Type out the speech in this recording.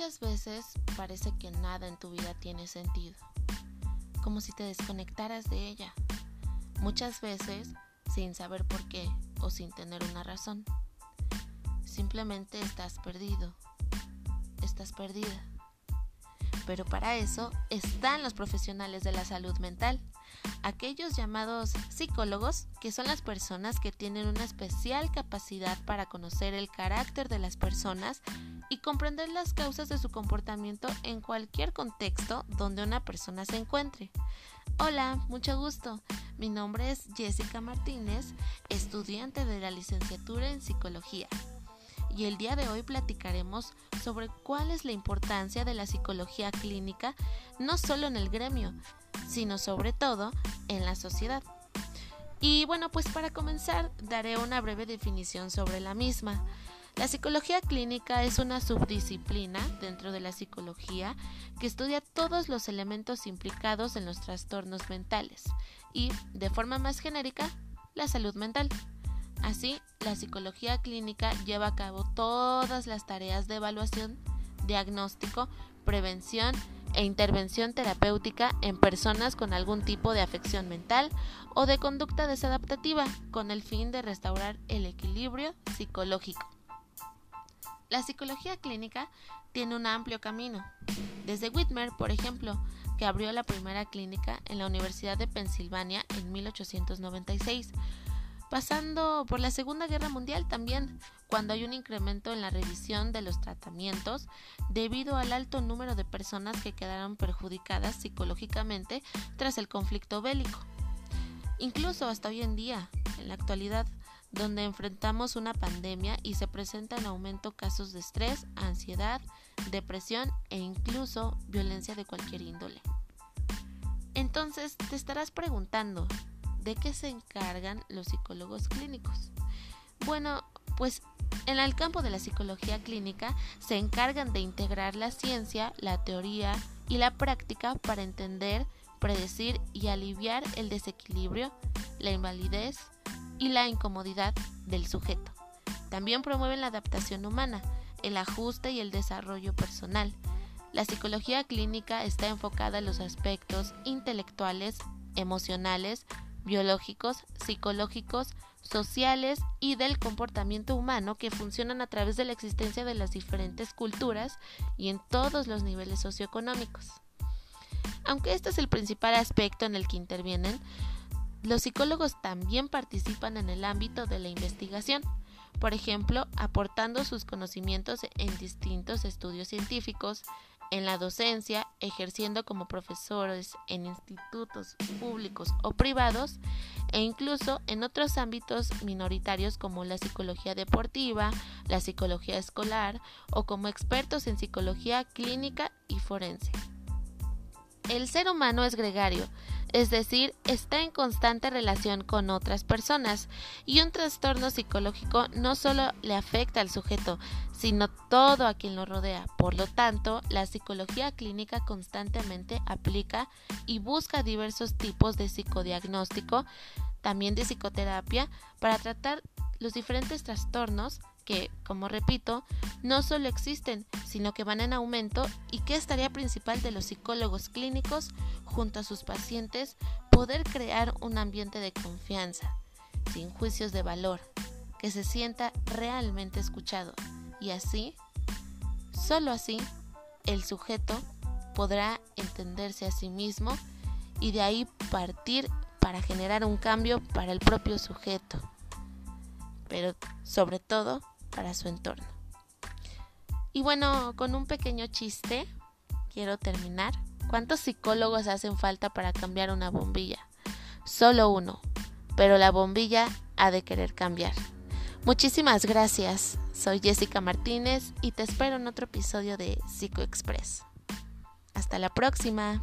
Muchas veces parece que nada en tu vida tiene sentido, como si te desconectaras de ella. Muchas veces sin saber por qué o sin tener una razón. Simplemente estás perdido, estás perdida. Pero para eso están los profesionales de la salud mental, aquellos llamados psicólogos, que son las personas que tienen una especial capacidad para conocer el carácter de las personas y comprender las causas de su comportamiento en cualquier contexto donde una persona se encuentre. Hola, mucho gusto. Mi nombre es Jessica Martínez, estudiante de la licenciatura en psicología. Y el día de hoy platicaremos sobre cuál es la importancia de la psicología clínica no solo en el gremio, sino sobre todo en la sociedad. Y bueno, pues para comenzar daré una breve definición sobre la misma. La psicología clínica es una subdisciplina dentro de la psicología que estudia todos los elementos implicados en los trastornos mentales y, de forma más genérica, la salud mental. Así, la psicología clínica lleva a cabo todas las tareas de evaluación, diagnóstico, prevención e intervención terapéutica en personas con algún tipo de afección mental o de conducta desadaptativa con el fin de restaurar el equilibrio psicológico. La psicología clínica tiene un amplio camino. Desde Whitmer, por ejemplo, que abrió la primera clínica en la Universidad de Pensilvania en 1896, pasando por la Segunda Guerra Mundial también, cuando hay un incremento en la revisión de los tratamientos debido al alto número de personas que quedaron perjudicadas psicológicamente tras el conflicto bélico. Incluso hasta hoy en día, en la actualidad, donde enfrentamos una pandemia y se presentan aumento casos de estrés, ansiedad, depresión e incluso violencia de cualquier índole. Entonces te estarás preguntando, ¿de qué se encargan los psicólogos clínicos? Bueno, pues en el campo de la psicología clínica se encargan de integrar la ciencia, la teoría y la práctica para entender, predecir y aliviar el desequilibrio, la invalidez, y la incomodidad del sujeto. También promueven la adaptación humana, el ajuste y el desarrollo personal. La psicología clínica está enfocada en los aspectos intelectuales, emocionales, biológicos, psicológicos, sociales y del comportamiento humano que funcionan a través de la existencia de las diferentes culturas y en todos los niveles socioeconómicos. Aunque este es el principal aspecto en el que intervienen, los psicólogos también participan en el ámbito de la investigación, por ejemplo, aportando sus conocimientos en distintos estudios científicos, en la docencia, ejerciendo como profesores en institutos públicos o privados e incluso en otros ámbitos minoritarios como la psicología deportiva, la psicología escolar o como expertos en psicología clínica y forense. El ser humano es gregario, es decir, está en constante relación con otras personas y un trastorno psicológico no solo le afecta al sujeto, sino todo a quien lo rodea. Por lo tanto, la psicología clínica constantemente aplica y busca diversos tipos de psicodiagnóstico, también de psicoterapia, para tratar los diferentes trastornos que, como repito, no solo existen, sino que van en aumento y que es tarea principal de los psicólogos clínicos junto a sus pacientes poder crear un ambiente de confianza, sin juicios de valor, que se sienta realmente escuchado. Y así, solo así, el sujeto podrá entenderse a sí mismo y de ahí partir para generar un cambio para el propio sujeto, pero sobre todo para su entorno. Y bueno, con un pequeño chiste, quiero terminar. ¿Cuántos psicólogos hacen falta para cambiar una bombilla? Solo uno, pero la bombilla ha de querer cambiar. Muchísimas gracias. Soy Jessica Martínez y te espero en otro episodio de Psico Express. Hasta la próxima.